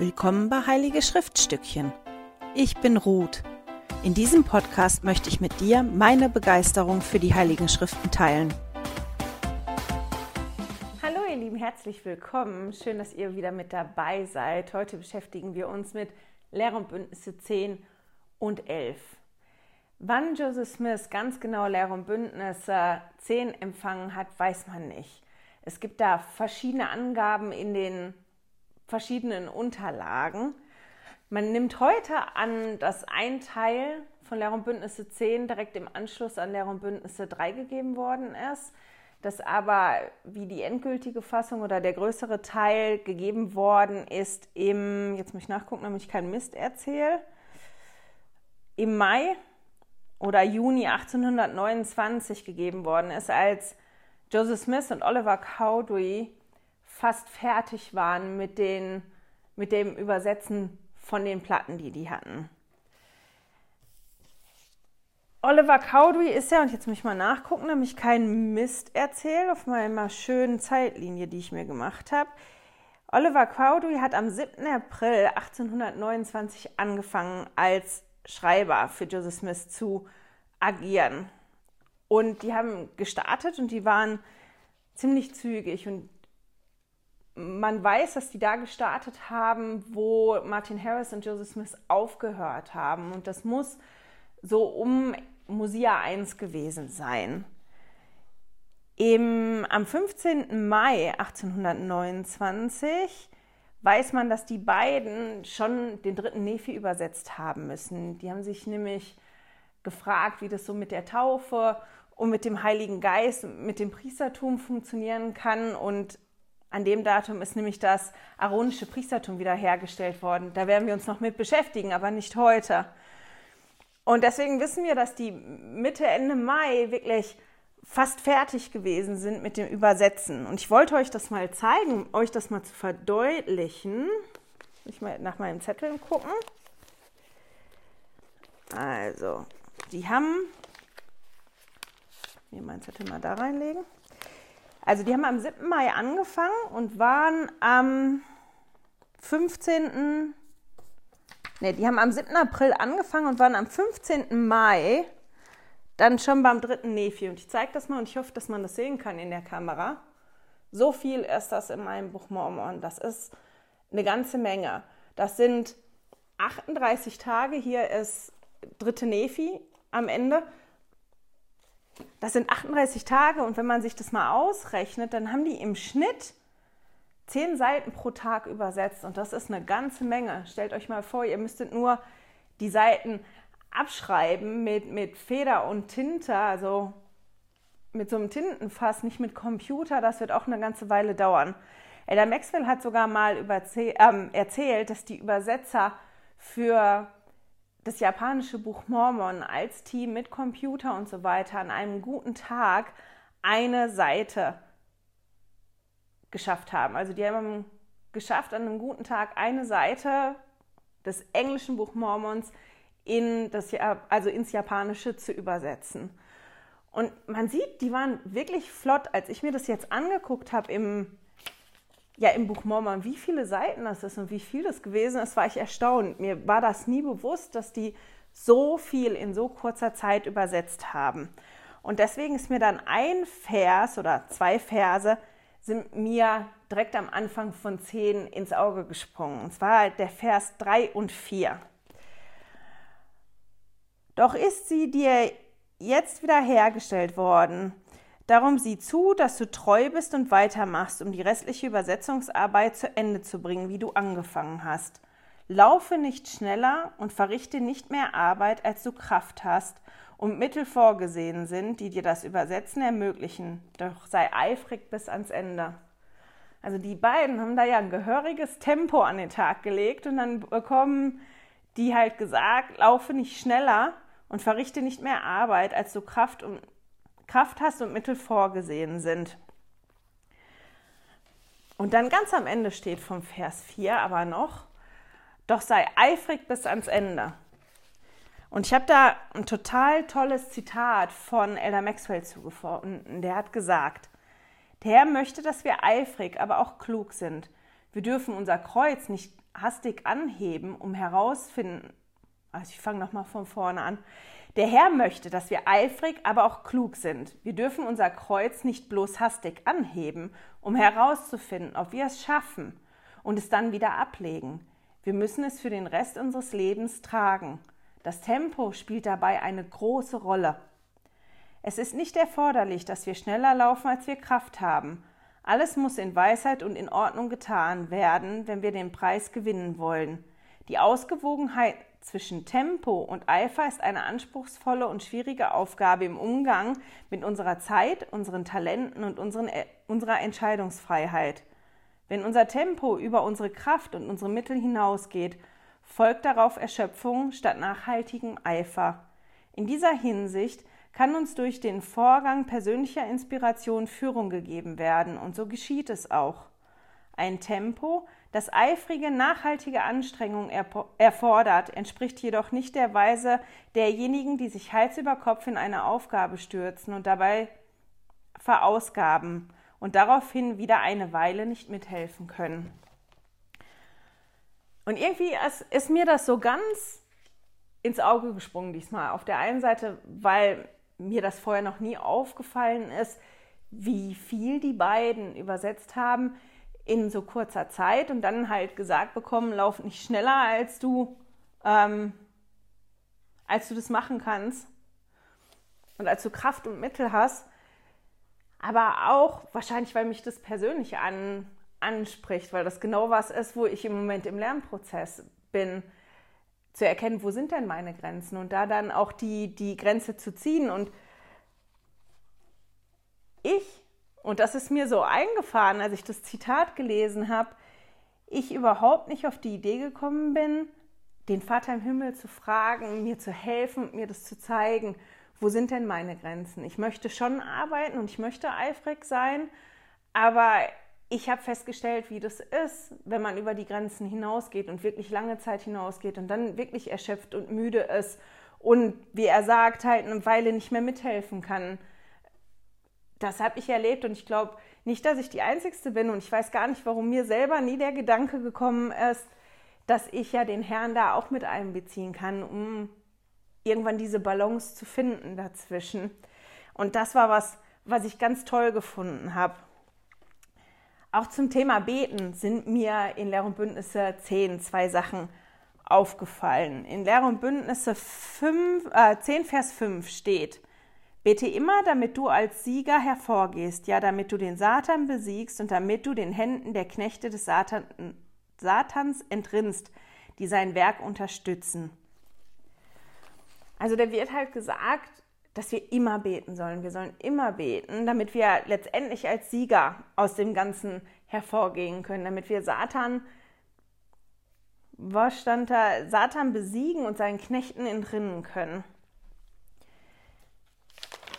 Willkommen bei Heilige Schriftstückchen. Ich bin Ruth. In diesem Podcast möchte ich mit dir meine Begeisterung für die Heiligen Schriften teilen. Hallo ihr Lieben, herzlich willkommen. Schön, dass ihr wieder mit dabei seid. Heute beschäftigen wir uns mit Lehre und Bündnisse 10 und 11. Wann Joseph Smith ganz genau Lehre und Bündnisse 10 empfangen hat, weiß man nicht. Es gibt da verschiedene Angaben in den verschiedenen Unterlagen. Man nimmt heute an, dass ein Teil von Lehr und Bündnisse 10 direkt im Anschluss an Lehr und Bündnisse 3 gegeben worden ist, dass aber wie die endgültige Fassung oder der größere Teil gegeben worden ist im, jetzt muss ich nachgucken, damit ich keinen Mist erzähle, im Mai oder Juni 1829 gegeben worden ist, als Joseph Smith und Oliver Cowdery fast fertig waren mit, den, mit dem Übersetzen von den Platten, die die hatten. Oliver Cowdery ist ja, und jetzt muss ich mal nachgucken, nämlich keinen Mist erzählt auf meiner schönen Zeitlinie, die ich mir gemacht habe. Oliver Cowdery hat am 7. April 1829 angefangen, als Schreiber für Joseph Smith zu agieren. Und die haben gestartet und die waren ziemlich zügig. Und man weiß, dass die da gestartet haben, wo Martin Harris und Joseph Smith aufgehört haben. Und das muss so um Musia 1 gewesen sein. Im, am 15. Mai 1829 weiß man, dass die beiden schon den dritten Nephi übersetzt haben müssen. Die haben sich nämlich gefragt, wie das so mit der Taufe und mit dem Heiligen Geist, mit dem Priestertum funktionieren kann. Und an dem Datum ist nämlich das aaronische Priestertum wiederhergestellt worden. Da werden wir uns noch mit beschäftigen, aber nicht heute. Und deswegen wissen wir, dass die Mitte, Ende Mai wirklich fast fertig gewesen sind mit dem Übersetzen. Und ich wollte euch das mal zeigen, euch das mal zu verdeutlichen. Ich mal nach meinem Zettel gucken. Also, die haben. Mir meinen Zettel mal da reinlegen. Also die haben am 7. Mai angefangen und waren am 15. Ne, die haben am 7. April angefangen und waren am 15. Mai dann schon beim dritten Nephi. Und ich zeige das mal und ich hoffe, dass man das sehen kann in der Kamera. So viel ist das in meinem Buch Mormon. Das ist eine ganze Menge. Das sind 38 Tage. Hier ist dritte Nephi am Ende. Das sind 38 Tage und wenn man sich das mal ausrechnet, dann haben die im Schnitt 10 Seiten pro Tag übersetzt und das ist eine ganze Menge. Stellt euch mal vor, ihr müsstet nur die Seiten abschreiben mit, mit Feder und Tinte, also mit so einem Tintenfass, nicht mit Computer, das wird auch eine ganze Weile dauern. Elder Maxwell hat sogar mal äh, erzählt, dass die Übersetzer für das japanische Buch Mormon als Team mit Computer und so weiter an einem guten Tag eine Seite geschafft haben. Also die haben geschafft, an einem guten Tag eine Seite des englischen Buch Mormons in das, also ins Japanische zu übersetzen. Und man sieht, die waren wirklich flott. Als ich mir das jetzt angeguckt habe im ja im Buch Mormon, wie viele Seiten das ist und wie viel das gewesen ist, war ich erstaunt. Mir war das nie bewusst, dass die so viel in so kurzer Zeit übersetzt haben. Und deswegen ist mir dann ein Vers oder zwei Verse sind mir direkt am Anfang von 10 ins Auge gesprungen. Und zwar der Vers 3 und 4. Doch ist sie dir jetzt wieder hergestellt worden Darum sieh zu, dass du treu bist und weitermachst, um die restliche Übersetzungsarbeit zu Ende zu bringen, wie du angefangen hast. Laufe nicht schneller und verrichte nicht mehr Arbeit, als du Kraft hast und Mittel vorgesehen sind, die dir das Übersetzen ermöglichen. Doch sei eifrig bis ans Ende. Also die beiden haben da ja ein gehöriges Tempo an den Tag gelegt und dann bekommen die halt gesagt, laufe nicht schneller und verrichte nicht mehr Arbeit, als du Kraft und Kraft hast und Mittel vorgesehen sind. Und dann ganz am Ende steht vom Vers 4 aber noch, doch sei eifrig bis ans Ende. Und ich habe da ein total tolles Zitat von Elder Maxwell zugefunden. Der hat gesagt, der Herr möchte, dass wir eifrig, aber auch klug sind. Wir dürfen unser Kreuz nicht hastig anheben, um herausfinden, also ich fange nochmal von vorne an. Der Herr möchte, dass wir eifrig, aber auch klug sind. Wir dürfen unser Kreuz nicht bloß hastig anheben, um herauszufinden, ob wir es schaffen und es dann wieder ablegen. Wir müssen es für den Rest unseres Lebens tragen. Das Tempo spielt dabei eine große Rolle. Es ist nicht erforderlich, dass wir schneller laufen, als wir Kraft haben. Alles muss in Weisheit und in Ordnung getan werden, wenn wir den Preis gewinnen wollen. Die Ausgewogenheit zwischen Tempo und Eifer ist eine anspruchsvolle und schwierige Aufgabe im Umgang mit unserer Zeit, unseren Talenten und unseren, äh, unserer Entscheidungsfreiheit. Wenn unser Tempo über unsere Kraft und unsere Mittel hinausgeht, folgt darauf Erschöpfung statt nachhaltigem Eifer. In dieser Hinsicht kann uns durch den Vorgang persönlicher Inspiration Führung gegeben werden, und so geschieht es auch. Ein Tempo, das eifrige, nachhaltige Anstrengung erfordert, entspricht jedoch nicht der Weise derjenigen, die sich Hals über Kopf in eine Aufgabe stürzen und dabei verausgaben und daraufhin wieder eine Weile nicht mithelfen können. Und irgendwie ist mir das so ganz ins Auge gesprungen diesmal. Auf der einen Seite, weil mir das vorher noch nie aufgefallen ist, wie viel die beiden übersetzt haben in so kurzer Zeit und dann halt gesagt bekommen, lauf nicht schneller, als du, ähm, als du das machen kannst und als du Kraft und Mittel hast. Aber auch wahrscheinlich, weil mich das persönlich an, anspricht, weil das genau was ist, wo ich im Moment im Lernprozess bin, zu erkennen, wo sind denn meine Grenzen und da dann auch die, die Grenze zu ziehen. Und ich, und das ist mir so eingefahren, als ich das Zitat gelesen habe, ich überhaupt nicht auf die Idee gekommen bin, den Vater im Himmel zu fragen, mir zu helfen mir das zu zeigen, wo sind denn meine Grenzen? Ich möchte schon arbeiten und ich möchte eifrig sein, aber ich habe festgestellt, wie das ist, wenn man über die Grenzen hinausgeht und wirklich lange Zeit hinausgeht und dann wirklich erschöpft und müde ist und, wie er sagt, halt eine Weile nicht mehr mithelfen kann. Das habe ich erlebt und ich glaube nicht, dass ich die Einzigste bin und ich weiß gar nicht, warum mir selber nie der Gedanke gekommen ist, dass ich ja den Herrn da auch mit einbeziehen kann, um irgendwann diese Balance zu finden dazwischen. Und das war was, was ich ganz toll gefunden habe. Auch zum Thema Beten sind mir in Lehr und Bündnisse 10 zwei Sachen aufgefallen. In Lehr und Bündnisse 5, äh, 10, Vers 5 steht, Bete immer, damit du als Sieger hervorgehst, ja, damit du den Satan besiegst und damit du den Händen der Knechte des Satan, Satans entrinnst, die sein Werk unterstützen. Also da wird halt gesagt, dass wir immer beten sollen. Wir sollen immer beten, damit wir letztendlich als Sieger aus dem Ganzen hervorgehen können, damit wir Satan, was stand da, Satan besiegen und seinen Knechten entrinnen können.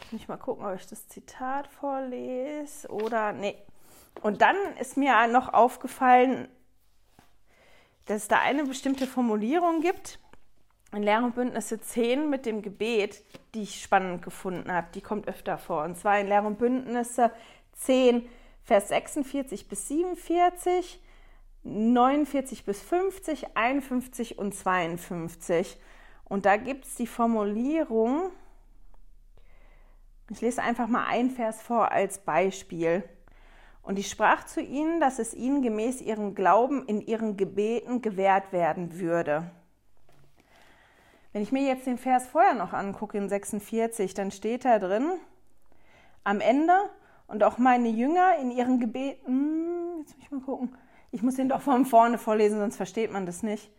Ich muss mal gucken, ob ich das Zitat vorlese oder nee. Und dann ist mir noch aufgefallen, dass es da eine bestimmte Formulierung gibt in Lehr und Bündnisse 10 mit dem Gebet, die ich spannend gefunden habe. Die kommt öfter vor. Und zwar in Lehr und Bündnisse 10, Vers 46 bis 47, 49 bis 50, 51 und 52. Und da gibt es die Formulierung, ich lese einfach mal ein Vers vor als Beispiel. Und ich sprach zu ihnen, dass es ihnen gemäß ihrem Glauben in ihren Gebeten gewährt werden würde. Wenn ich mir jetzt den Vers vorher noch angucke, in 46, dann steht da drin, am Ende und auch meine Jünger in ihren Gebeten, hm, jetzt muss ich mal gucken, ich muss den doch von vorne vorlesen, sonst versteht man das nicht.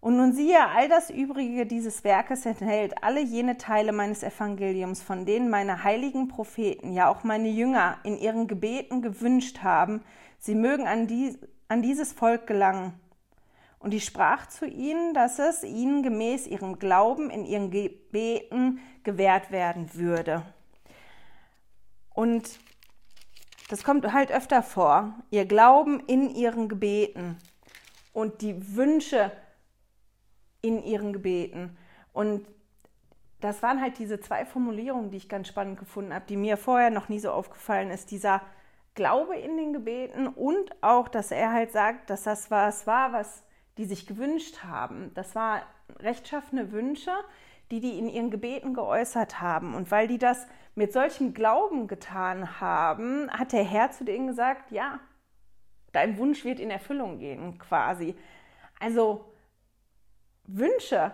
Und nun siehe, all das Übrige dieses Werkes enthält alle jene Teile meines Evangeliums, von denen meine heiligen Propheten, ja auch meine Jünger in ihren Gebeten gewünscht haben, sie mögen an, die, an dieses Volk gelangen. Und ich sprach zu ihnen, dass es ihnen gemäß ihrem Glauben in ihren Gebeten gewährt werden würde. Und das kommt halt öfter vor. Ihr Glauben in ihren Gebeten und die Wünsche in ihren Gebeten. Und das waren halt diese zwei Formulierungen, die ich ganz spannend gefunden habe, die mir vorher noch nie so aufgefallen ist. Dieser Glaube in den Gebeten und auch, dass er halt sagt, dass das was war, was die sich gewünscht haben. Das waren rechtschaffene Wünsche, die die in ihren Gebeten geäußert haben. Und weil die das mit solchem Glauben getan haben, hat der Herr zu denen gesagt, ja, dein Wunsch wird in Erfüllung gehen, quasi. Also Wünsche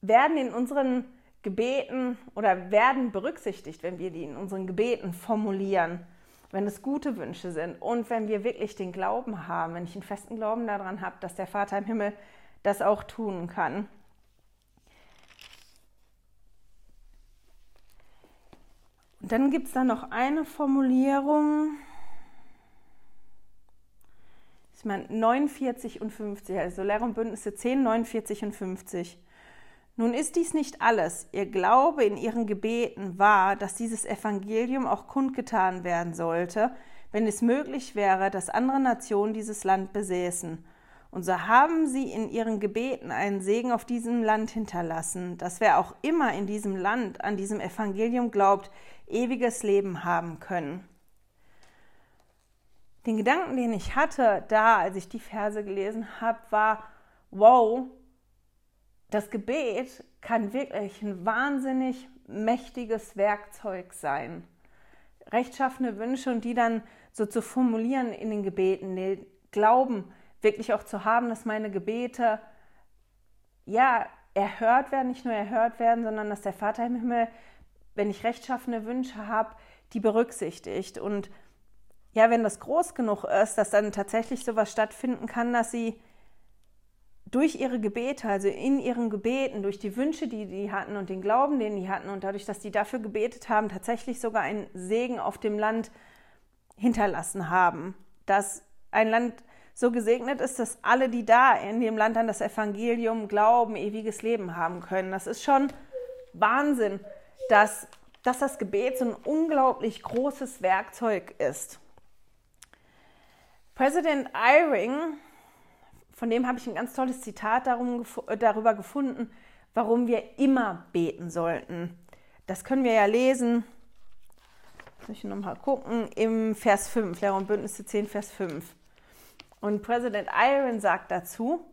werden in unseren Gebeten oder werden berücksichtigt, wenn wir die in unseren Gebeten formulieren, wenn es gute Wünsche sind und wenn wir wirklich den Glauben haben, wenn ich einen festen Glauben daran habe, dass der Vater im Himmel das auch tun kann. Und dann gibt es da noch eine Formulierung. Ich meine 49 und 50, also Lehre und Bündnisse 10, 49 und 50. Nun ist dies nicht alles. Ihr Glaube in ihren Gebeten war, dass dieses Evangelium auch kundgetan werden sollte, wenn es möglich wäre, dass andere Nationen dieses Land besäßen. Und so haben sie in ihren Gebeten einen Segen auf diesem Land hinterlassen, dass wer auch immer in diesem Land an diesem Evangelium glaubt, ewiges Leben haben können. Den Gedanken, den ich hatte da, als ich die Verse gelesen habe, war, wow, das Gebet kann wirklich ein wahnsinnig mächtiges Werkzeug sein. Rechtschaffene Wünsche und die dann so zu formulieren in den Gebeten, den Glauben wirklich auch zu haben, dass meine Gebete ja erhört werden, nicht nur erhört werden, sondern dass der Vater im Himmel wenn ich rechtschaffene Wünsche habe, die berücksichtigt. Und ja, wenn das groß genug ist, dass dann tatsächlich sowas stattfinden kann, dass sie durch ihre Gebete, also in ihren Gebeten, durch die Wünsche, die die hatten und den Glauben, den die hatten und dadurch, dass die dafür gebetet haben, tatsächlich sogar einen Segen auf dem Land hinterlassen haben. Dass ein Land so gesegnet ist, dass alle, die da in dem Land an das Evangelium glauben, ewiges Leben haben können. Das ist schon Wahnsinn dass, dass das Gebet so ein unglaublich großes Werkzeug ist. Präsident Eyring, von dem habe ich ein ganz tolles Zitat darum, darüber gefunden, warum wir immer beten sollten. Das können wir ja lesen. Muss ich nochmal gucken. Im Vers 5, Lehrer und Bündnisse 10, Vers 5. Und Präsident Iron sagt dazu,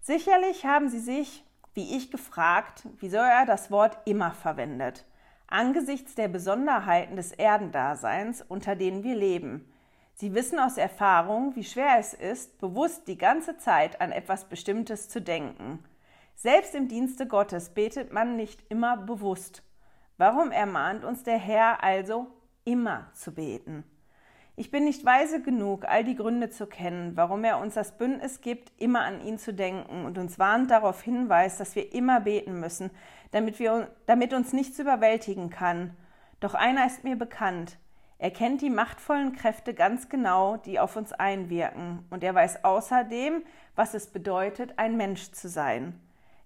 sicherlich haben Sie sich, wie ich, gefragt, wieso er das Wort immer verwendet angesichts der Besonderheiten des Erdendaseins, unter denen wir leben. Sie wissen aus Erfahrung, wie schwer es ist, bewusst die ganze Zeit an etwas Bestimmtes zu denken. Selbst im Dienste Gottes betet man nicht immer bewusst. Warum ermahnt uns der Herr also, immer zu beten? Ich bin nicht weise genug, all die Gründe zu kennen, warum er uns das Bündnis gibt, immer an ihn zu denken und uns warnt darauf hinweist, dass wir immer beten müssen, damit, wir, damit uns nichts überwältigen kann. Doch einer ist mir bekannt. Er kennt die machtvollen Kräfte ganz genau, die auf uns einwirken, und er weiß außerdem, was es bedeutet, ein Mensch zu sein.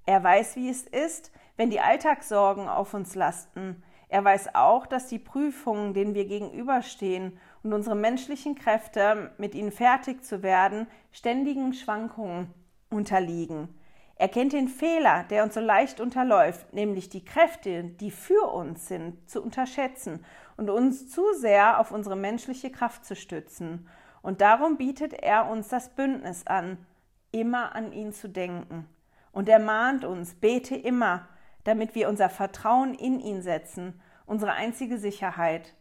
Er weiß, wie es ist, wenn die Alltagssorgen auf uns lasten. Er weiß auch, dass die Prüfungen, denen wir gegenüberstehen, und unsere menschlichen Kräfte, mit ihnen fertig zu werden, ständigen Schwankungen unterliegen. Er kennt den Fehler, der uns so leicht unterläuft, nämlich die Kräfte, die für uns sind, zu unterschätzen und uns zu sehr auf unsere menschliche Kraft zu stützen. Und darum bietet er uns das Bündnis an, immer an ihn zu denken. Und er mahnt uns, bete immer, damit wir unser Vertrauen in ihn setzen, unsere einzige Sicherheit.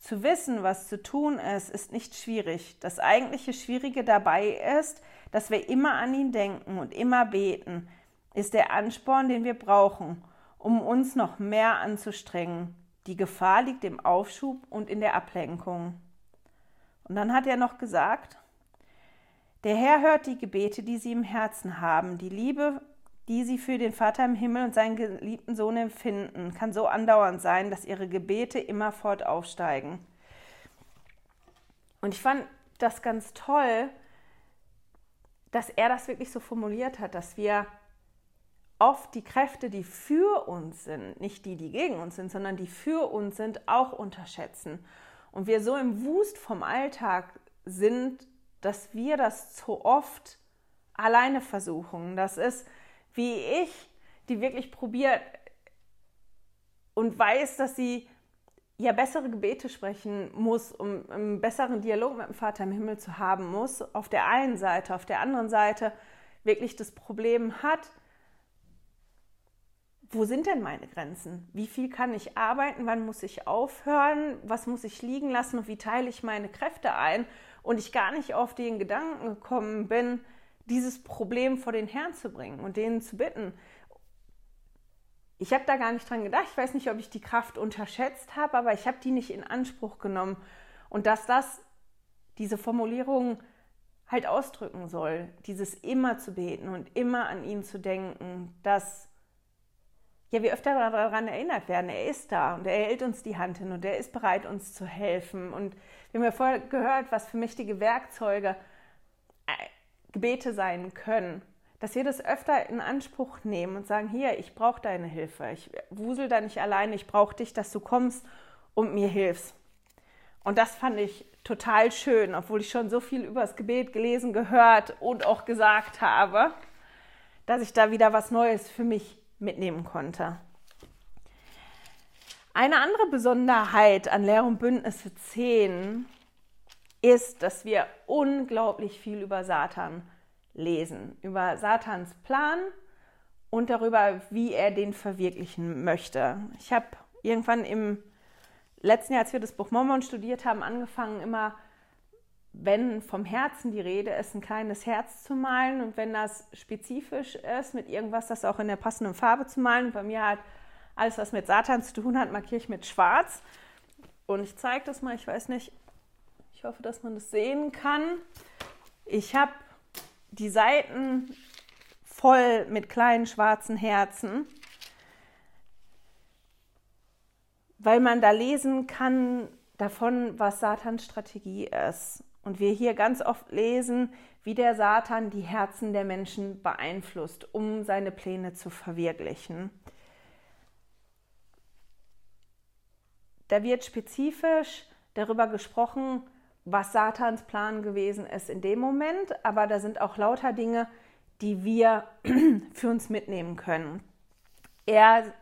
Zu wissen, was zu tun ist, ist nicht schwierig. Das eigentliche Schwierige dabei ist, dass wir immer an ihn denken und immer beten, ist der Ansporn, den wir brauchen, um uns noch mehr anzustrengen. Die Gefahr liegt im Aufschub und in der Ablenkung. Und dann hat er noch gesagt, der Herr hört die Gebete, die sie im Herzen haben. Die Liebe die sie für den Vater im Himmel und seinen geliebten Sohn empfinden, kann so andauernd sein, dass ihre Gebete immerfort aufsteigen. Und ich fand das ganz toll, dass er das wirklich so formuliert hat, dass wir oft die Kräfte, die für uns sind, nicht die, die gegen uns sind, sondern die für uns sind, auch unterschätzen. Und wir so im Wust vom Alltag sind, dass wir das zu oft alleine versuchen. Das ist, wie ich, die wirklich probiert und weiß, dass sie ja bessere Gebete sprechen muss, um einen besseren Dialog mit dem Vater im Himmel zu haben muss, auf der einen Seite, auf der anderen Seite, wirklich das Problem hat, wo sind denn meine Grenzen? Wie viel kann ich arbeiten? Wann muss ich aufhören? Was muss ich liegen lassen? Und wie teile ich meine Kräfte ein? Und ich gar nicht auf den Gedanken gekommen bin, dieses Problem vor den Herrn zu bringen und denen zu bitten. Ich habe da gar nicht dran gedacht. Ich weiß nicht, ob ich die Kraft unterschätzt habe, aber ich habe die nicht in Anspruch genommen. Und dass das diese Formulierung halt ausdrücken soll, dieses immer zu beten und immer an ihn zu denken, dass ja, wir öfter daran erinnert werden, er ist da und er hält uns die Hand hin und er ist bereit, uns zu helfen. Und wir haben ja vorher gehört, was für mächtige Werkzeuge äh, Gebete sein können. Dass wir das öfter in Anspruch nehmen und sagen, hier, ich brauche deine Hilfe. Ich wusel da nicht alleine, ich brauche dich, dass du kommst und mir hilfst. Und das fand ich total schön, obwohl ich schon so viel über das Gebet gelesen, gehört und auch gesagt habe, dass ich da wieder was Neues für mich mitnehmen konnte. Eine andere Besonderheit an Lehr- und Bündnisse 10 ist, dass wir unglaublich viel über Satan lesen, über Satans Plan und darüber, wie er den verwirklichen möchte. Ich habe irgendwann im letzten Jahr, als wir das Buch Mormon studiert haben, angefangen, immer wenn vom Herzen die Rede ist, ein kleines Herz zu malen und wenn das spezifisch ist, mit irgendwas, das auch in der passenden Farbe zu malen. Bei mir hat alles, was mit Satan zu tun hat, markiere ich mit Schwarz. Und ich zeige das mal, ich weiß nicht, ich hoffe, dass man das sehen kann. Ich habe die Seiten voll mit kleinen schwarzen Herzen, weil man da lesen kann davon, was Satans Strategie ist. Und wir hier ganz oft lesen, wie der Satan die Herzen der Menschen beeinflusst, um seine Pläne zu verwirklichen. Da wird spezifisch darüber gesprochen, was Satans Plan gewesen ist in dem Moment, aber da sind auch lauter Dinge, die wir für uns mitnehmen können. Er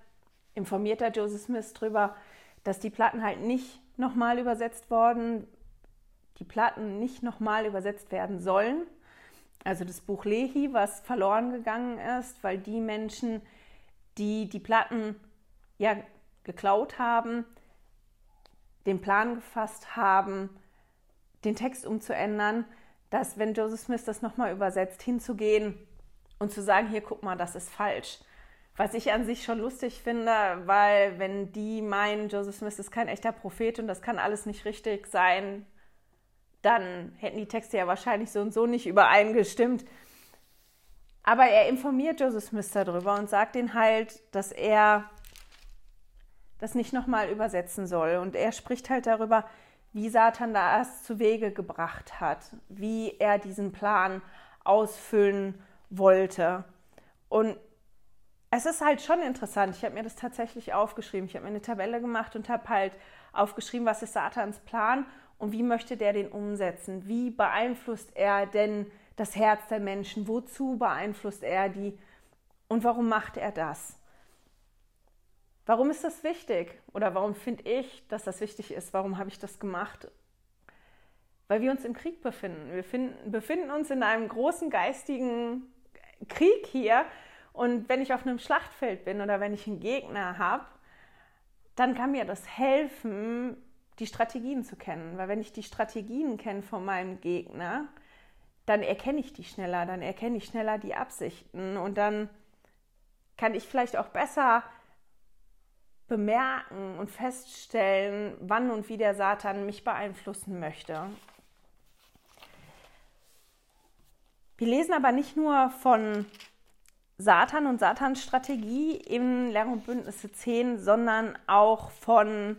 informiert da Joseph Smith darüber, dass die Platten halt nicht nochmal übersetzt worden die Platten nicht nochmal übersetzt werden sollen. Also das Buch Lehi, was verloren gegangen ist, weil die Menschen, die die Platten ja geklaut haben, den Plan gefasst haben, den Text umzuändern, dass wenn Joseph Smith das nochmal übersetzt, hinzugehen und zu sagen, hier guck mal, das ist falsch. Was ich an sich schon lustig finde, weil wenn die meinen, Joseph Smith ist kein echter Prophet und das kann alles nicht richtig sein, dann hätten die Texte ja wahrscheinlich so und so nicht übereingestimmt. Aber er informiert Joseph Smith darüber und sagt ihnen halt, dass er das nicht nochmal übersetzen soll. Und er spricht halt darüber, wie Satan das zu Wege gebracht hat, wie er diesen Plan ausfüllen wollte. Und es ist halt schon interessant. Ich habe mir das tatsächlich aufgeschrieben. Ich habe mir eine Tabelle gemacht und habe halt aufgeschrieben, was ist Satans Plan und wie möchte der den umsetzen? Wie beeinflusst er denn das Herz der Menschen? Wozu beeinflusst er die? Und warum macht er das? Warum ist das wichtig? Oder warum finde ich, dass das wichtig ist? Warum habe ich das gemacht? Weil wir uns im Krieg befinden. Wir finden, befinden uns in einem großen geistigen Krieg hier. Und wenn ich auf einem Schlachtfeld bin oder wenn ich einen Gegner habe, dann kann mir das helfen, die Strategien zu kennen. Weil wenn ich die Strategien kenne von meinem Gegner, dann erkenne ich die schneller, dann erkenne ich schneller die Absichten und dann kann ich vielleicht auch besser bemerken und feststellen, wann und wie der Satan mich beeinflussen möchte. Wir lesen aber nicht nur von Satan und Satans Strategie in Lehr- und Bündnisse 10, sondern auch von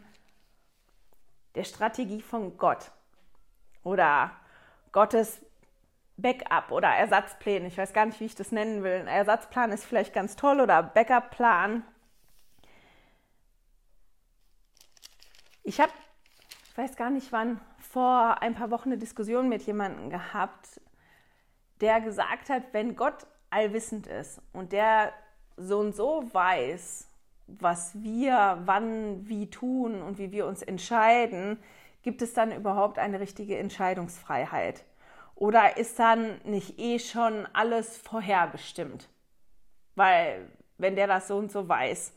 der Strategie von Gott oder Gottes Backup oder Ersatzpläne. Ich weiß gar nicht, wie ich das nennen will. Ein Ersatzplan ist vielleicht ganz toll oder Backup-Plan. Ich habe, ich weiß gar nicht wann, vor ein paar Wochen eine Diskussion mit jemandem gehabt, der gesagt hat, wenn Gott allwissend ist und der so und so weiß, was wir wann wie tun und wie wir uns entscheiden, gibt es dann überhaupt eine richtige Entscheidungsfreiheit? Oder ist dann nicht eh schon alles vorherbestimmt? Weil, wenn der das so und so weiß.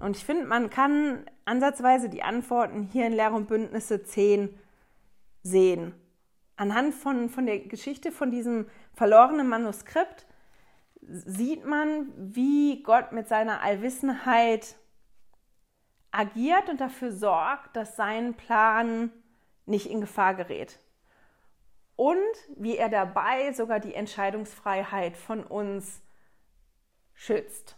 Und ich finde, man kann ansatzweise die Antworten hier in Lehre und Bündnisse 10 sehen. Anhand von, von der Geschichte von diesem verlorenen Manuskript sieht man, wie Gott mit seiner Allwissenheit agiert und dafür sorgt, dass sein Plan nicht in Gefahr gerät. Und wie er dabei sogar die Entscheidungsfreiheit von uns schützt.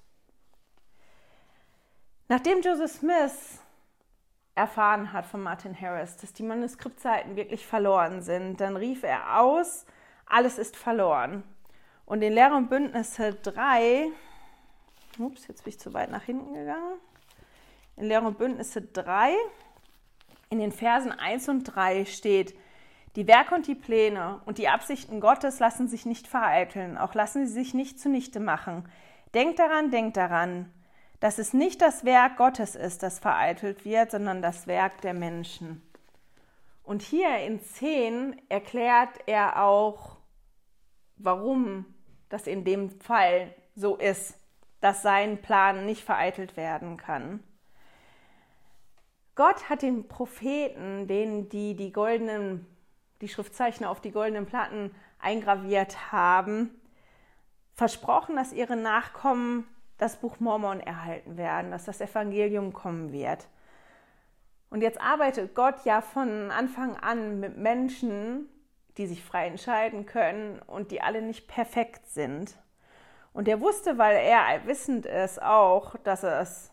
Nachdem Joseph Smith erfahren hat von Martin Harris, dass die Manuskriptseiten wirklich verloren sind, dann rief er aus, alles ist verloren. Und in Lehre und Bündnisse 3, ups, jetzt bin ich zu weit nach hinten gegangen, in Lehre und Bündnisse 3, in den Versen 1 und 3 steht, die Werke und die Pläne und die Absichten Gottes lassen sich nicht vereiteln, auch lassen sie sich nicht zunichte machen. Denkt daran, denkt daran, dass es nicht das Werk Gottes ist, das vereitelt wird, sondern das Werk der Menschen. Und hier in 10 erklärt er auch, warum das in dem Fall so ist, dass sein Plan nicht vereitelt werden kann. Gott hat den Propheten, denen die die goldenen, die Schriftzeichen auf die goldenen Platten eingraviert haben, versprochen, dass ihre Nachkommen das Buch Mormon erhalten werden, dass das Evangelium kommen wird. Und jetzt arbeitet Gott ja von Anfang an mit Menschen, die sich frei entscheiden können und die alle nicht perfekt sind. Und er wusste, weil er wissend ist auch, dass es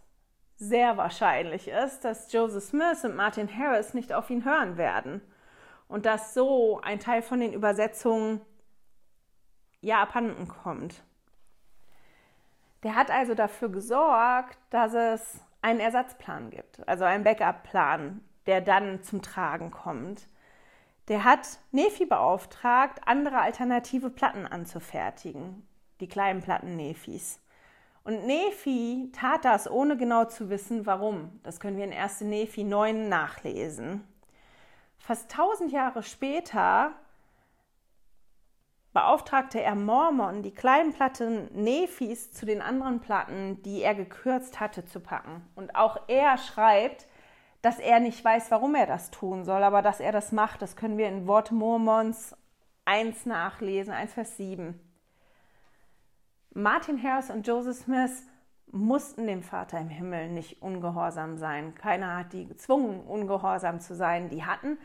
sehr wahrscheinlich ist, dass Joseph Smith und Martin Harris nicht auf ihn hören werden. Und dass so ein Teil von den Übersetzungen ja abhanden kommt. Der hat also dafür gesorgt, dass es einen Ersatzplan gibt, also einen Backup-Plan, der dann zum Tragen kommt. Der hat Nefi beauftragt, andere alternative Platten anzufertigen, die kleinen Platten Nefis. Und Nefi tat das, ohne genau zu wissen, warum. Das können wir in 1. Nefi 9 nachlesen. Fast tausend Jahre später beauftragte er Mormon, die kleinen Platten Nephis zu den anderen Platten, die er gekürzt hatte, zu packen. Und auch er schreibt, dass er nicht weiß, warum er das tun soll, aber dass er das macht, das können wir in Worte Mormons 1 nachlesen, 1 Vers 7. Martin Harris und Joseph Smith mussten dem Vater im Himmel nicht ungehorsam sein. Keiner hat die gezwungen, ungehorsam zu sein. Die hatten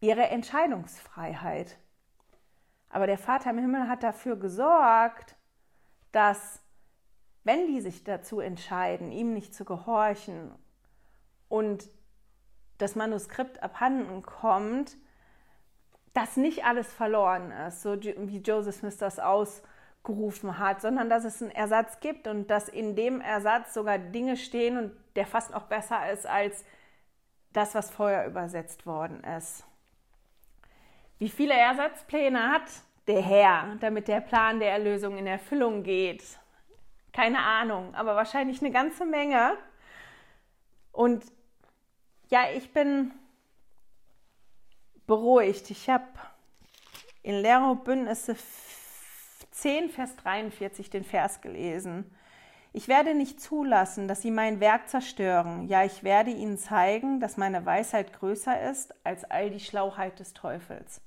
ihre Entscheidungsfreiheit. Aber der Vater im Himmel hat dafür gesorgt, dass, wenn die sich dazu entscheiden, ihm nicht zu gehorchen und das Manuskript abhanden kommt, dass nicht alles verloren ist, so wie Joseph Smith das ausgerufen hat, sondern dass es einen Ersatz gibt und dass in dem Ersatz sogar Dinge stehen und der fast noch besser ist als das, was vorher übersetzt worden ist. Wie viele Ersatzpläne hat der Herr, damit der Plan der Erlösung in Erfüllung geht? Keine Ahnung, aber wahrscheinlich eine ganze Menge. Und ja, ich bin beruhigt. Ich habe in Lehre Bündnisse 10, Vers 43 den Vers gelesen. Ich werde nicht zulassen, dass sie mein Werk zerstören. Ja, ich werde ihnen zeigen, dass meine Weisheit größer ist als all die Schlauheit des Teufels.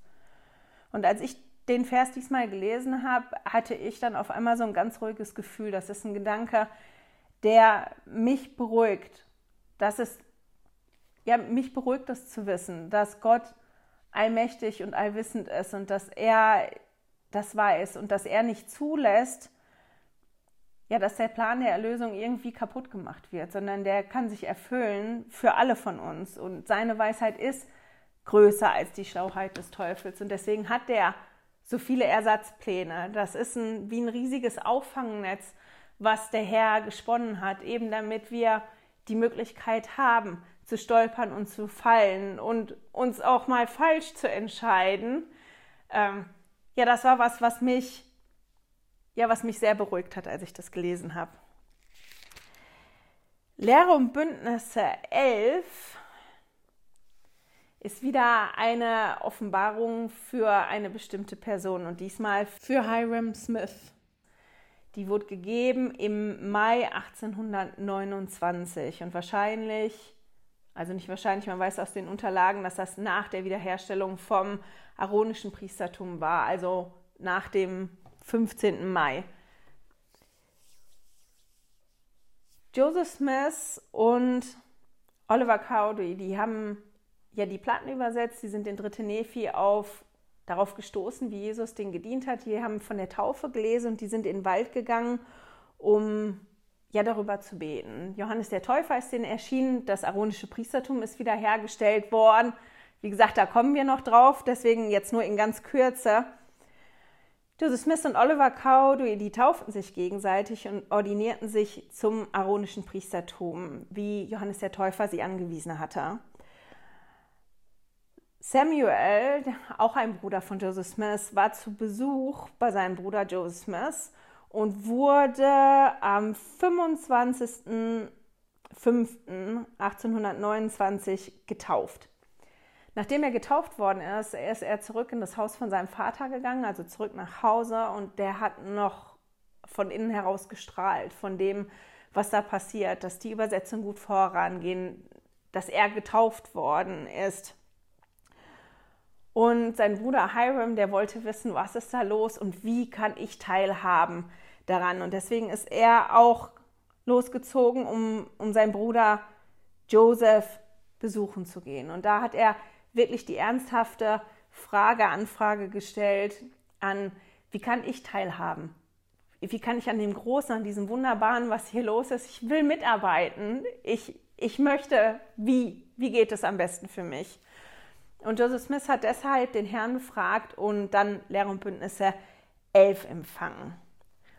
Und als ich den Vers diesmal gelesen habe, hatte ich dann auf einmal so ein ganz ruhiges Gefühl. Das ist ein Gedanke, der mich beruhigt. Das ist, ja, mich beruhigt das zu wissen, dass Gott allmächtig und allwissend ist und dass er das weiß und dass er nicht zulässt, ja, dass der Plan der Erlösung irgendwie kaputt gemacht wird, sondern der kann sich erfüllen für alle von uns. Und seine Weisheit ist, größer als die Schlauheit des Teufels. Und deswegen hat der so viele Ersatzpläne. Das ist ein, wie ein riesiges Auffangnetz, was der Herr gesponnen hat, eben damit wir die Möglichkeit haben, zu stolpern und zu fallen und uns auch mal falsch zu entscheiden. Ähm, ja, das war was, was mich, ja, was mich sehr beruhigt hat, als ich das gelesen habe. Lehre und Bündnisse 11 ist wieder eine Offenbarung für eine bestimmte Person und diesmal für Hiram Smith. Die wurde gegeben im Mai 1829 und wahrscheinlich, also nicht wahrscheinlich, man weiß aus den Unterlagen, dass das nach der Wiederherstellung vom aaronischen Priestertum war, also nach dem 15. Mai. Joseph Smith und Oliver Cowdery, die haben ja die Platten übersetzt, die sind in dritte Nephi auf darauf gestoßen, wie Jesus den gedient hat. Die haben von der Taufe gelesen und die sind in den Wald gegangen, um ja darüber zu beten. Johannes der Täufer ist denen erschienen, das aaronische Priestertum ist wiederhergestellt worden. Wie gesagt, da kommen wir noch drauf, deswegen jetzt nur in ganz Kürze. Joseph Smith und Oliver Cowdery, die tauften sich gegenseitig und ordinierten sich zum aaronischen Priestertum, wie Johannes der Täufer sie angewiesen hatte. Samuel, auch ein Bruder von Joseph Smith, war zu Besuch bei seinem Bruder Joseph Smith und wurde am 25.05.1829 getauft. Nachdem er getauft worden ist, ist er zurück in das Haus von seinem Vater gegangen, also zurück nach Hause und der hat noch von innen heraus gestrahlt, von dem, was da passiert, dass die Übersetzungen gut vorangehen, dass er getauft worden ist. Und sein Bruder Hiram, der wollte wissen, was ist da los und wie kann ich teilhaben daran. Und deswegen ist er auch losgezogen, um, um seinen Bruder Joseph besuchen zu gehen. Und da hat er wirklich die ernsthafte Frage, Anfrage gestellt an, wie kann ich teilhaben? Wie kann ich an dem Großen, an diesem Wunderbaren, was hier los ist, ich will mitarbeiten. Ich, ich möchte, wie? Wie geht es am besten für mich? Und Joseph Smith hat deshalb den Herrn befragt und dann Lehre und Bündnisse 11 empfangen.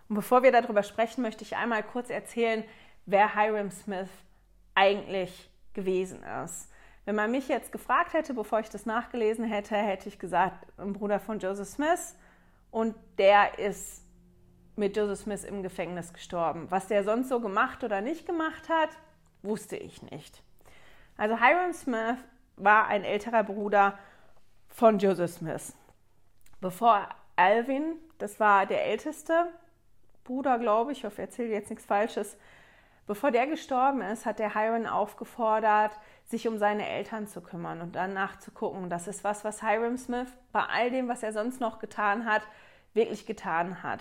Und bevor wir darüber sprechen, möchte ich einmal kurz erzählen, wer Hiram Smith eigentlich gewesen ist. Wenn man mich jetzt gefragt hätte, bevor ich das nachgelesen hätte, hätte ich gesagt, ein Bruder von Joseph Smith und der ist mit Joseph Smith im Gefängnis gestorben. Was der sonst so gemacht oder nicht gemacht hat, wusste ich nicht. Also Hiram Smith war ein älterer Bruder von Joseph Smith. Bevor Alvin, das war der älteste Bruder, glaube ich, ich hoffe, ich erzähle jetzt nichts Falsches, bevor der gestorben ist, hat der Hiram aufgefordert, sich um seine Eltern zu kümmern und danach zu gucken. Das ist was, was Hiram Smith bei all dem, was er sonst noch getan hat, wirklich getan hat.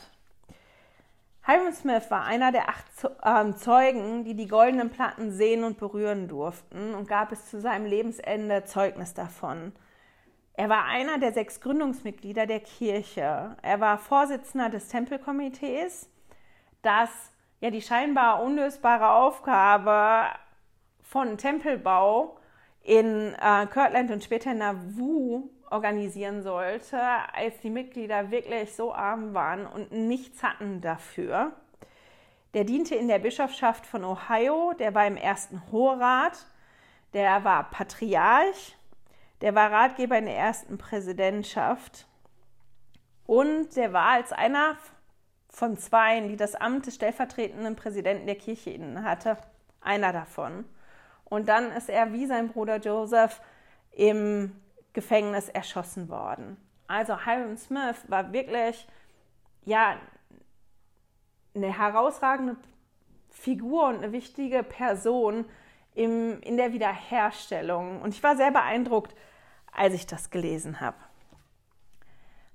Hiram Smith war einer der acht ähm, Zeugen, die die goldenen Platten sehen und berühren durften und gab es zu seinem Lebensende Zeugnis davon. Er war einer der sechs Gründungsmitglieder der Kirche. Er war Vorsitzender des Tempelkomitees, das ja die scheinbar unlösbare Aufgabe von Tempelbau in äh, Kirtland und später in Nauvoo organisieren sollte, als die Mitglieder wirklich so arm waren und nichts hatten dafür. Der diente in der Bischofschaft von Ohio, der war im ersten Hoherat, der war Patriarch, der war Ratgeber in der ersten Präsidentschaft und der war als einer von zweien, die das Amt des stellvertretenden Präsidenten der Kirche inne hatte, einer davon. Und dann ist er wie sein Bruder Joseph im Gefängnis erschossen worden. Also Hiram Smith war wirklich ja eine herausragende Figur und eine wichtige Person im, in der Wiederherstellung. Und ich war sehr beeindruckt, als ich das gelesen habe.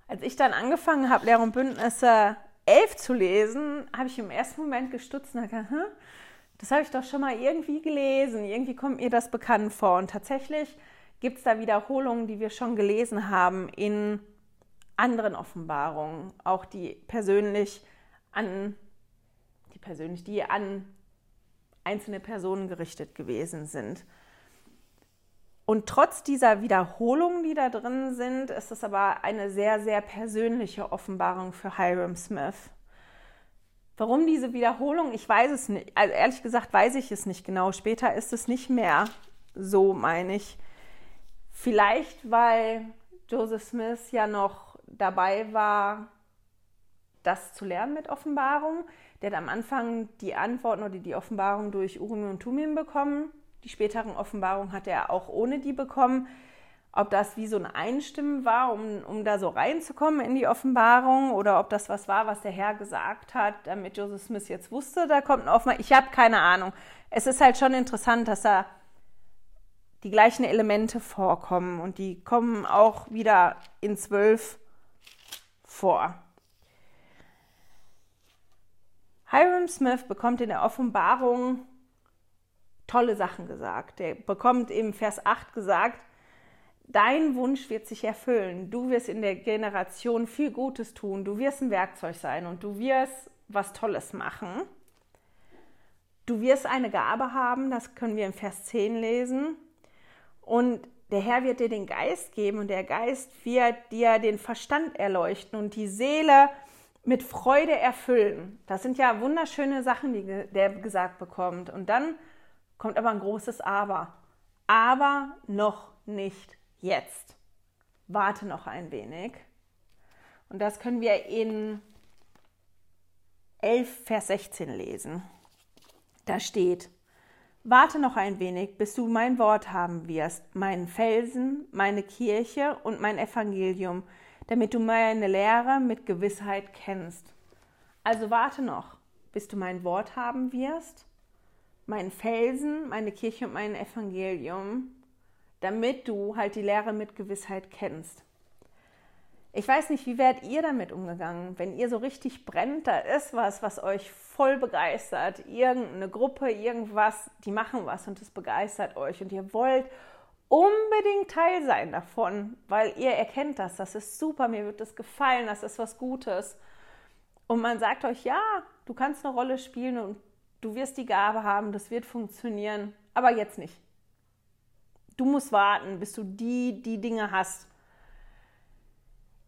Als ich dann angefangen habe, Lehr und Bündnisse 11 zu lesen, habe ich im ersten Moment gestutzt und gedacht, hm, das habe ich doch schon mal irgendwie gelesen. Irgendwie kommt mir das bekannt vor. Und tatsächlich gibt es da Wiederholungen, die wir schon gelesen haben in anderen Offenbarungen, auch die persönlich an die persönlich, die an einzelne Personen gerichtet gewesen sind. Und trotz dieser Wiederholungen, die da drin sind, ist es aber eine sehr, sehr persönliche Offenbarung für Hiram Smith. Warum diese Wiederholung? Ich weiß es nicht. Also ehrlich gesagt weiß ich es nicht genau. Später ist es nicht mehr so, meine ich. Vielleicht, weil Joseph Smith ja noch dabei war, das zu lernen mit Offenbarung. Der hat am Anfang die Antworten oder die Offenbarung durch Urim und Tumim bekommen. Die späteren Offenbarungen hat er auch ohne die bekommen. ob das wie so ein Einstimmen war, um, um da so reinzukommen in die Offenbarung, oder ob das was war, was der Herr gesagt hat, damit Joseph Smith jetzt wusste, da kommt ein Offenbarung. Ich habe keine Ahnung. Es ist halt schon interessant, dass da die gleichen Elemente vorkommen und die kommen auch wieder in zwölf vor. Hiram Smith bekommt in der Offenbarung tolle Sachen gesagt. Er bekommt im Vers 8 gesagt, dein Wunsch wird sich erfüllen. Du wirst in der Generation viel Gutes tun. Du wirst ein Werkzeug sein und du wirst was Tolles machen. Du wirst eine Gabe haben, das können wir im Vers 10 lesen. Und der Herr wird dir den Geist geben und der Geist wird dir den Verstand erleuchten und die Seele mit Freude erfüllen. Das sind ja wunderschöne Sachen, die der gesagt bekommt. Und dann kommt aber ein großes Aber. Aber noch nicht jetzt. Warte noch ein wenig. Und das können wir in 11, Vers 16 lesen. Da steht, Warte noch ein wenig, bis du mein Wort haben wirst, meinen Felsen, meine Kirche und mein Evangelium, damit du meine Lehre mit Gewissheit kennst. Also warte noch, bis du mein Wort haben wirst, meinen Felsen, meine Kirche und mein Evangelium, damit du halt die Lehre mit Gewissheit kennst. Ich weiß nicht, wie werdet ihr damit umgegangen, wenn ihr so richtig brennt, da ist was, was euch voll begeistert, irgendeine Gruppe, irgendwas, die machen was und es begeistert euch und ihr wollt unbedingt Teil sein davon, weil ihr erkennt das, das ist super, mir wird das gefallen, das ist was Gutes. Und man sagt euch, ja, du kannst eine Rolle spielen und du wirst die Gabe haben, das wird funktionieren, aber jetzt nicht. Du musst warten, bis du die, die Dinge hast.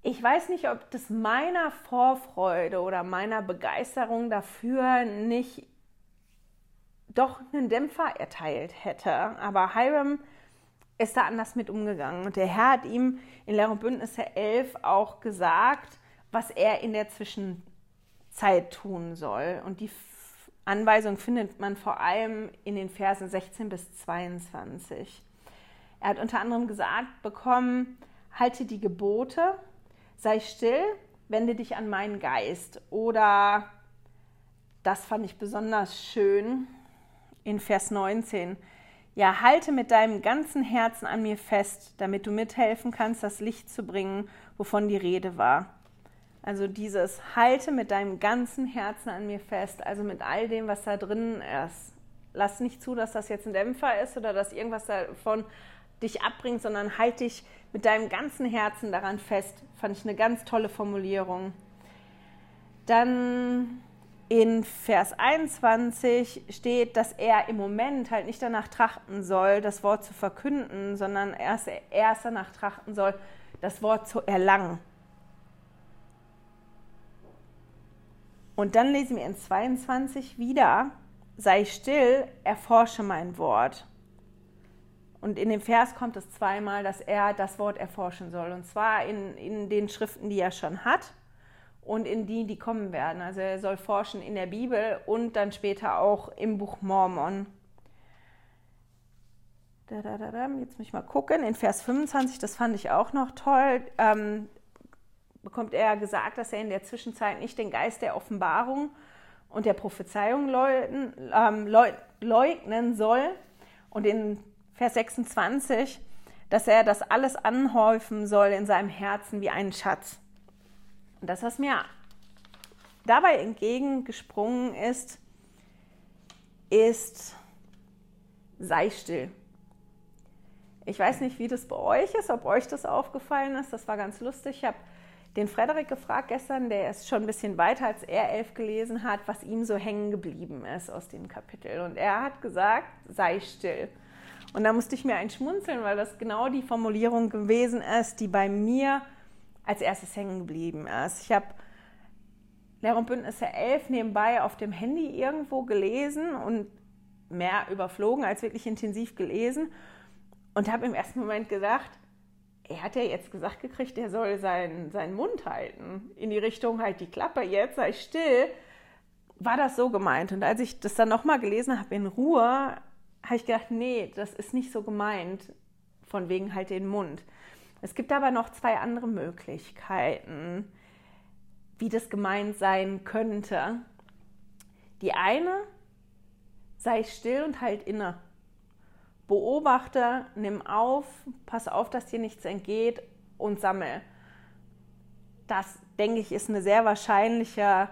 Ich weiß nicht, ob das meiner Vorfreude oder meiner Begeisterung dafür nicht doch einen Dämpfer erteilt hätte. Aber Hiram ist da anders mit umgegangen. Und der Herr hat ihm in Lehre und Bündnisse 11 auch gesagt, was er in der Zwischenzeit tun soll. Und die Anweisung findet man vor allem in den Versen 16 bis 22. Er hat unter anderem gesagt bekommen, halte die Gebote, sei still, wende dich an meinen Geist. Oder, das fand ich besonders schön, in Vers 19, ja, halte mit deinem ganzen Herzen an mir fest, damit du mithelfen kannst, das Licht zu bringen, wovon die Rede war. Also dieses Halte mit deinem ganzen Herzen an mir fest, also mit all dem, was da drin ist. Lass nicht zu, dass das jetzt ein Dämpfer ist oder dass irgendwas davon dich abbringt, sondern halt dich mit deinem ganzen Herzen daran fest. Fand ich eine ganz tolle Formulierung. Dann in Vers 21 steht, dass er im Moment halt nicht danach trachten soll, das Wort zu verkünden, sondern erst, erst danach trachten soll, das Wort zu erlangen. Und dann lesen wir in 22 wieder, sei still, erforsche mein Wort. Und in dem Vers kommt es zweimal, dass er das Wort erforschen soll. Und zwar in, in den Schriften, die er schon hat und in die, die kommen werden. Also er soll forschen in der Bibel und dann später auch im Buch Mormon. Jetzt muss ich mal gucken. In Vers 25, das fand ich auch noch toll, ähm, bekommt er gesagt, dass er in der Zwischenzeit nicht den Geist der Offenbarung und der Prophezeiung leugnen, ähm, leugnen soll. Und in Vers 26, dass er das alles anhäufen soll in seinem Herzen wie einen Schatz. Und das, was mir dabei entgegengesprungen ist, ist, sei still. Ich weiß nicht, wie das bei euch ist, ob euch das aufgefallen ist. Das war ganz lustig. Ich habe den Frederik gefragt gestern, der ist schon ein bisschen weiter als er elf gelesen hat, was ihm so hängen geblieben ist aus dem Kapitel. Und er hat gesagt, sei still. Und da musste ich mir ein schmunzeln, weil das genau die Formulierung gewesen ist, die bei mir als erstes hängen geblieben ist. Ich habe Lehre und Bündnisse 11 nebenbei auf dem Handy irgendwo gelesen und mehr überflogen als wirklich intensiv gelesen und habe im ersten Moment gedacht, er hat ja jetzt gesagt gekriegt, er soll seinen, seinen Mund halten. In die Richtung halt die Klappe jetzt, sei still. War das so gemeint? Und als ich das dann nochmal gelesen habe in Ruhe, habe ich gedacht, nee, das ist nicht so gemeint. von wegen halt den Mund. Es gibt aber noch zwei andere Möglichkeiten, wie das gemeint sein könnte. Die eine, sei still und halt inne. Beobachte, nimm auf, pass auf, dass dir nichts entgeht und sammel. Das, denke ich, ist eine sehr wahrscheinliche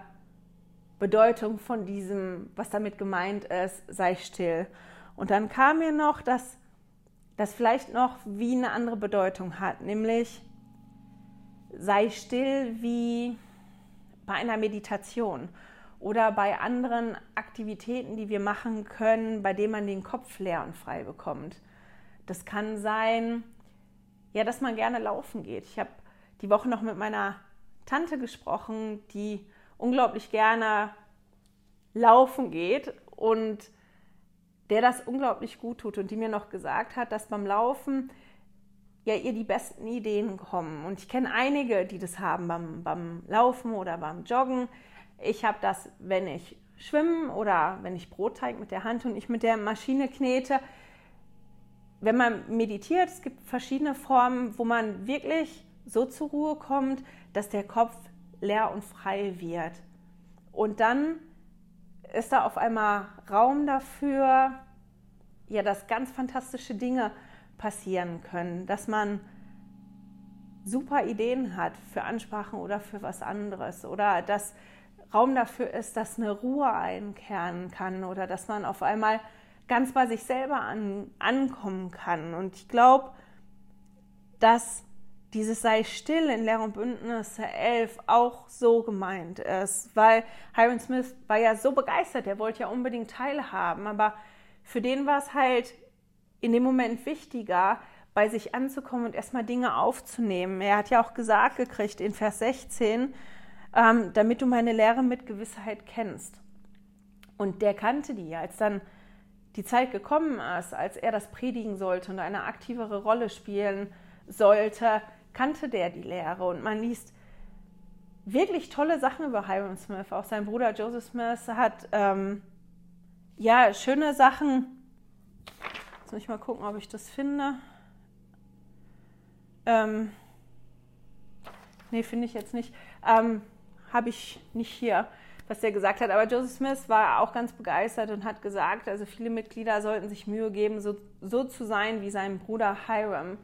Bedeutung von diesem, was damit gemeint ist, sei still. Und dann kam mir noch, dass das vielleicht noch wie eine andere Bedeutung hat, nämlich sei still wie bei einer Meditation oder bei anderen Aktivitäten, die wir machen können, bei denen man den Kopf leer und frei bekommt. Das kann sein, ja, dass man gerne laufen geht. Ich habe die Woche noch mit meiner Tante gesprochen, die unglaublich gerne laufen geht und der das unglaublich gut tut und die mir noch gesagt hat, dass beim Laufen ja ihr die besten Ideen kommen. Und ich kenne einige, die das haben beim, beim Laufen oder beim Joggen. Ich habe das, wenn ich schwimme oder wenn ich Brotteig mit der Hand und ich mit der Maschine knete. Wenn man meditiert, es gibt verschiedene Formen, wo man wirklich so zur Ruhe kommt, dass der Kopf leer und frei wird. Und dann ist da auf einmal Raum dafür, ja, dass ganz fantastische Dinge passieren können, dass man super Ideen hat für Ansprachen oder für was anderes oder dass Raum dafür ist, dass eine Ruhe einkehren kann oder dass man auf einmal ganz bei sich selber an, ankommen kann. Und ich glaube, dass dieses sei still in Lehr und Bündnisse 11 auch so gemeint ist, weil Hiram Smith war ja so begeistert, er wollte ja unbedingt teilhaben, aber für den war es halt in dem Moment wichtiger, bei sich anzukommen und erstmal Dinge aufzunehmen. Er hat ja auch gesagt gekriegt in Vers 16, ähm, damit du meine Lehre mit Gewissheit kennst. Und der kannte die, als dann die Zeit gekommen ist, als er das predigen sollte und eine aktivere Rolle spielen sollte, kannte der die Lehre und man liest wirklich tolle Sachen über Hiram Smith. Auch sein Bruder Joseph Smith hat ähm, ja schöne Sachen. Jetzt muss ich mal gucken, ob ich das finde. Ähm, nee, finde ich jetzt nicht. Ähm, Habe ich nicht hier, was der gesagt hat. Aber Joseph Smith war auch ganz begeistert und hat gesagt, also viele Mitglieder sollten sich Mühe geben, so, so zu sein wie sein Bruder Hiram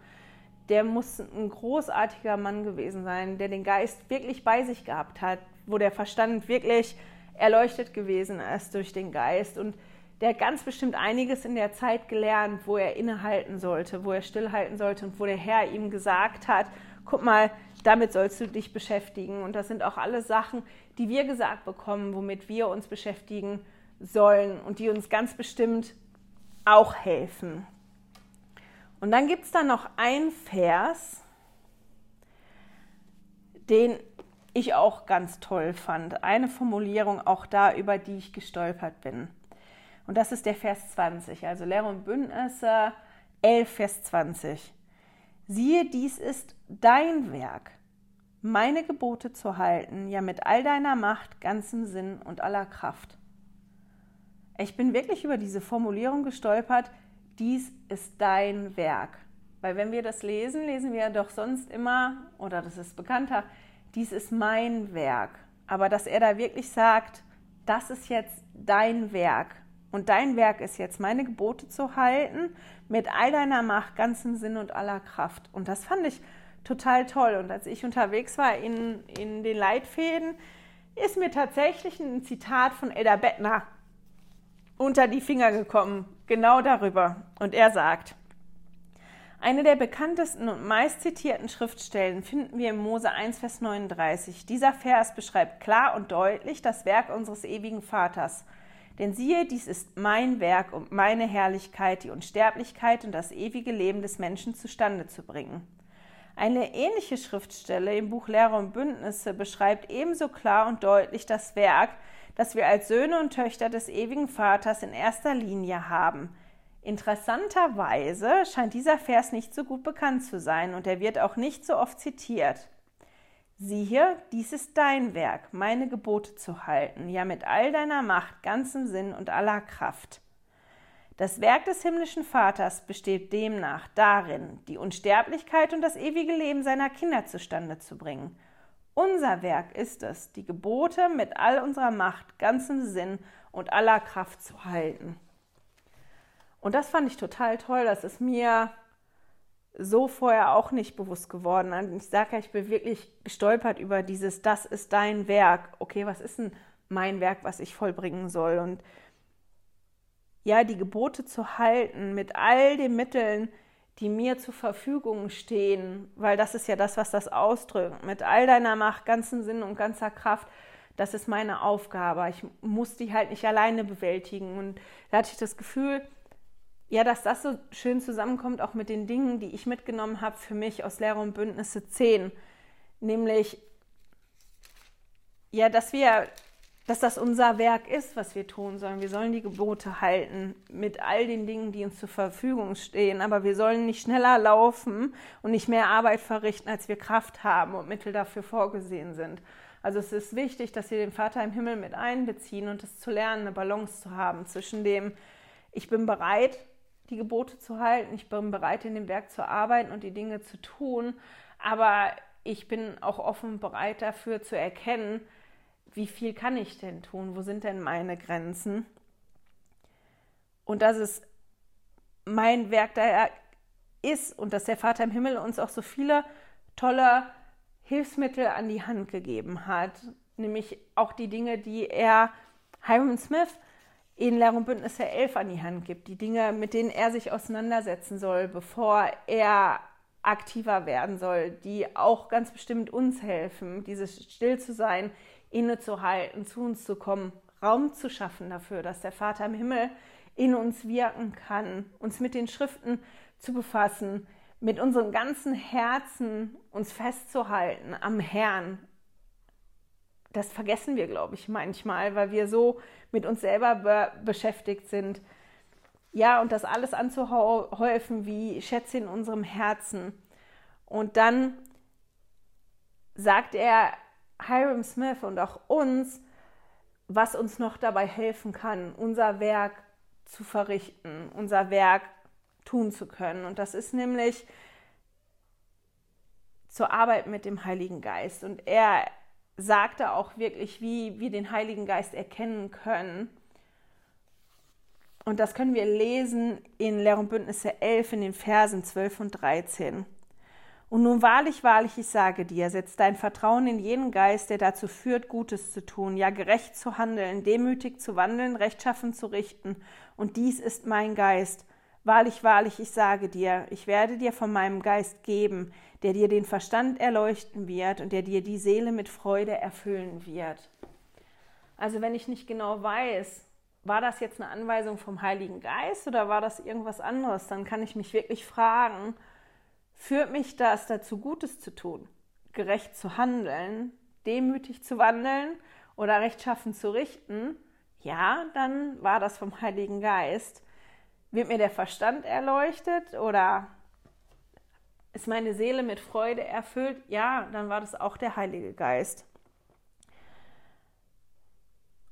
der muss ein großartiger Mann gewesen sein, der den Geist wirklich bei sich gehabt hat, wo der Verstand wirklich erleuchtet gewesen ist durch den Geist. Und der hat ganz bestimmt einiges in der Zeit gelernt, wo er innehalten sollte, wo er stillhalten sollte und wo der Herr ihm gesagt hat, guck mal, damit sollst du dich beschäftigen. Und das sind auch alle Sachen, die wir gesagt bekommen, womit wir uns beschäftigen sollen und die uns ganz bestimmt auch helfen. Und dann gibt es da noch einen Vers, den ich auch ganz toll fand. Eine Formulierung auch da, über die ich gestolpert bin. Und das ist der Vers 20, also Lehre und Bündnisse 11, Vers 20. Siehe, dies ist dein Werk, meine Gebote zu halten, ja mit all deiner Macht, ganzem Sinn und aller Kraft. Ich bin wirklich über diese Formulierung gestolpert, dies ist dein Werk. Weil wenn wir das lesen, lesen wir doch sonst immer, oder das ist bekannter, dies ist mein Werk. Aber dass er da wirklich sagt, das ist jetzt dein Werk. Und dein Werk ist jetzt, meine Gebote zu halten, mit all deiner Macht, ganzem Sinn und aller Kraft. Und das fand ich total toll. Und als ich unterwegs war in, in den Leitfäden, ist mir tatsächlich ein Zitat von Elder Bettner unter die Finger gekommen, genau darüber. Und er sagt, eine der bekanntesten und meistzitierten Schriftstellen finden wir in Mose 1, Vers 39. Dieser Vers beschreibt klar und deutlich das Werk unseres ewigen Vaters. Denn siehe, dies ist mein Werk und meine Herrlichkeit, die Unsterblichkeit und das ewige Leben des Menschen zustande zu bringen. Eine ähnliche Schriftstelle im Buch Lehre und Bündnisse beschreibt ebenso klar und deutlich das Werk, das wir als Söhne und Töchter des ewigen Vaters in erster Linie haben. Interessanterweise scheint dieser Vers nicht so gut bekannt zu sein und er wird auch nicht so oft zitiert. Siehe, dies ist dein Werk, meine Gebote zu halten, ja mit all deiner Macht, ganzem Sinn und aller Kraft. Das Werk des himmlischen Vaters besteht demnach darin, die Unsterblichkeit und das ewige Leben seiner Kinder zustande zu bringen. Unser Werk ist es, die Gebote mit all unserer Macht, ganzem Sinn und aller Kraft zu halten. Und das fand ich total toll. Das ist mir so vorher auch nicht bewusst geworden. Ich sage ja, ich bin wirklich gestolpert über dieses, das ist dein Werk. Okay, was ist denn mein Werk, was ich vollbringen soll? Und ja, die Gebote zu halten mit all den Mitteln, die mir zur Verfügung stehen, weil das ist ja das, was das ausdrückt, mit all deiner Macht, ganzen Sinn und ganzer Kraft, das ist meine Aufgabe. Ich muss die halt nicht alleine bewältigen. Und da hatte ich das Gefühl, ja, dass das so schön zusammenkommt, auch mit den Dingen, die ich mitgenommen habe für mich aus Lehre und Bündnisse 10. Nämlich, ja, dass wir dass das unser Werk ist, was wir tun sollen. Wir sollen die Gebote halten mit all den Dingen, die uns zur Verfügung stehen. Aber wir sollen nicht schneller laufen und nicht mehr Arbeit verrichten, als wir Kraft haben und Mittel dafür vorgesehen sind. Also es ist wichtig, dass wir den Vater im Himmel mit einbeziehen und es zu lernen, eine Balance zu haben zwischen dem, ich bin bereit, die Gebote zu halten, ich bin bereit, in dem Werk zu arbeiten und die Dinge zu tun, aber ich bin auch offen bereit dafür zu erkennen, wie viel kann ich denn tun? Wo sind denn meine Grenzen? Und dass es mein Werk da ist und dass der Vater im Himmel uns auch so viele tolle Hilfsmittel an die Hand gegeben hat, nämlich auch die Dinge, die er Hiram Smith in Lehr und Bündnisse 11 an die Hand gibt, die Dinge, mit denen er sich auseinandersetzen soll, bevor er aktiver werden soll, die auch ganz bestimmt uns helfen, dieses Still zu sein, innezuhalten, zu uns zu kommen, Raum zu schaffen dafür, dass der Vater im Himmel in uns wirken kann, uns mit den Schriften zu befassen, mit unserem ganzen Herzen uns festzuhalten am Herrn. Das vergessen wir, glaube ich, manchmal, weil wir so mit uns selber be beschäftigt sind. Ja, und das alles anzuhäufen wie Schätze in unserem Herzen. Und dann sagt er, Hiram Smith und auch uns, was uns noch dabei helfen kann, unser Werk zu verrichten, unser Werk tun zu können. Und das ist nämlich zur Arbeit mit dem Heiligen Geist. Und er sagte auch wirklich, wie wir den Heiligen Geist erkennen können. Und das können wir lesen in Lehr und Bündnisse 11 in den Versen 12 und 13. Und nun wahrlich, wahrlich, ich sage dir, setz dein Vertrauen in jenen Geist, der dazu führt, Gutes zu tun, ja gerecht zu handeln, demütig zu wandeln, rechtschaffen zu richten. Und dies ist mein Geist. Wahrlich, wahrlich, ich sage dir, ich werde dir von meinem Geist geben, der dir den Verstand erleuchten wird und der dir die Seele mit Freude erfüllen wird. Also wenn ich nicht genau weiß, war das jetzt eine Anweisung vom Heiligen Geist oder war das irgendwas anderes, dann kann ich mich wirklich fragen, Führt mich das dazu, Gutes zu tun, gerecht zu handeln, demütig zu wandeln oder rechtschaffen zu richten? Ja, dann war das vom Heiligen Geist. Wird mir der Verstand erleuchtet oder ist meine Seele mit Freude erfüllt? Ja, dann war das auch der Heilige Geist.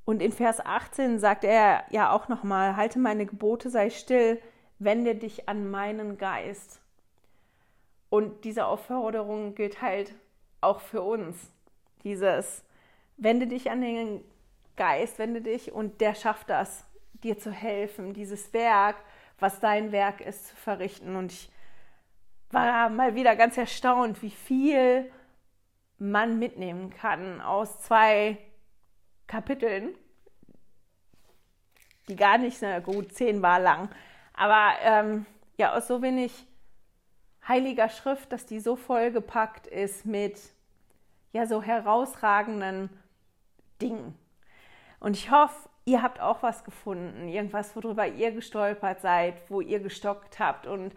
Und in Vers 18 sagt er ja auch nochmal, halte meine Gebote, sei still, wende dich an meinen Geist. Und diese Aufforderung gilt halt auch für uns. Dieses, wende dich an den Geist, wende dich und der schafft das, dir zu helfen, dieses Werk, was dein Werk ist, zu verrichten. Und ich war mal wieder ganz erstaunt, wie viel man mitnehmen kann aus zwei Kapiteln, die gar nicht, na gut, zehn war lang, aber ähm, ja, aus so wenig Heiliger Schrift, dass die so vollgepackt ist mit ja so herausragenden Dingen. Und ich hoffe, ihr habt auch was gefunden, irgendwas, worüber ihr gestolpert seid, wo ihr gestockt habt und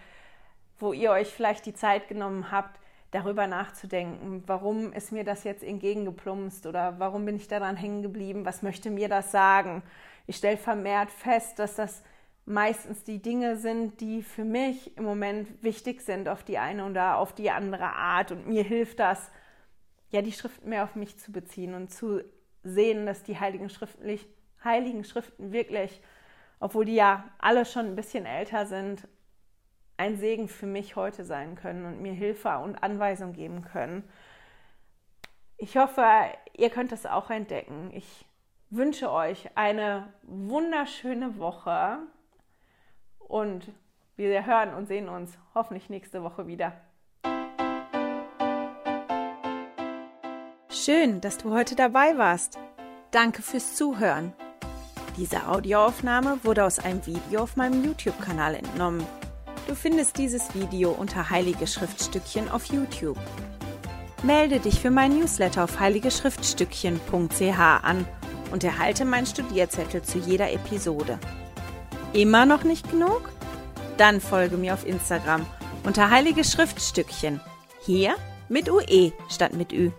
wo ihr euch vielleicht die Zeit genommen habt, darüber nachzudenken, warum ist mir das jetzt entgegengeplumpst oder warum bin ich daran hängen geblieben, was möchte mir das sagen. Ich stelle vermehrt fest, dass das meistens die Dinge sind, die für mich im Moment wichtig sind auf die eine oder auf die andere Art. Und mir hilft das, ja, die Schriften mehr auf mich zu beziehen und zu sehen, dass die Heiligen Schriften, Heiligen Schriften wirklich obwohl die ja alle schon ein bisschen älter sind, ein Segen für mich heute sein können und mir Hilfe und Anweisung geben können. Ich hoffe, ihr könnt das auch entdecken. Ich wünsche euch eine wunderschöne Woche und wir hören und sehen uns hoffentlich nächste Woche wieder. Schön, dass du heute dabei warst. Danke fürs Zuhören. Diese Audioaufnahme wurde aus einem Video auf meinem YouTube-Kanal entnommen. Du findest dieses Video unter Heilige Schriftstückchen auf YouTube. Melde dich für mein Newsletter auf heiligeschriftstückchen.ch an und erhalte meinen Studierzettel zu jeder Episode. Immer noch nicht genug? Dann folge mir auf Instagram unter Heilige Schriftstückchen. Hier mit UE statt mit Ü.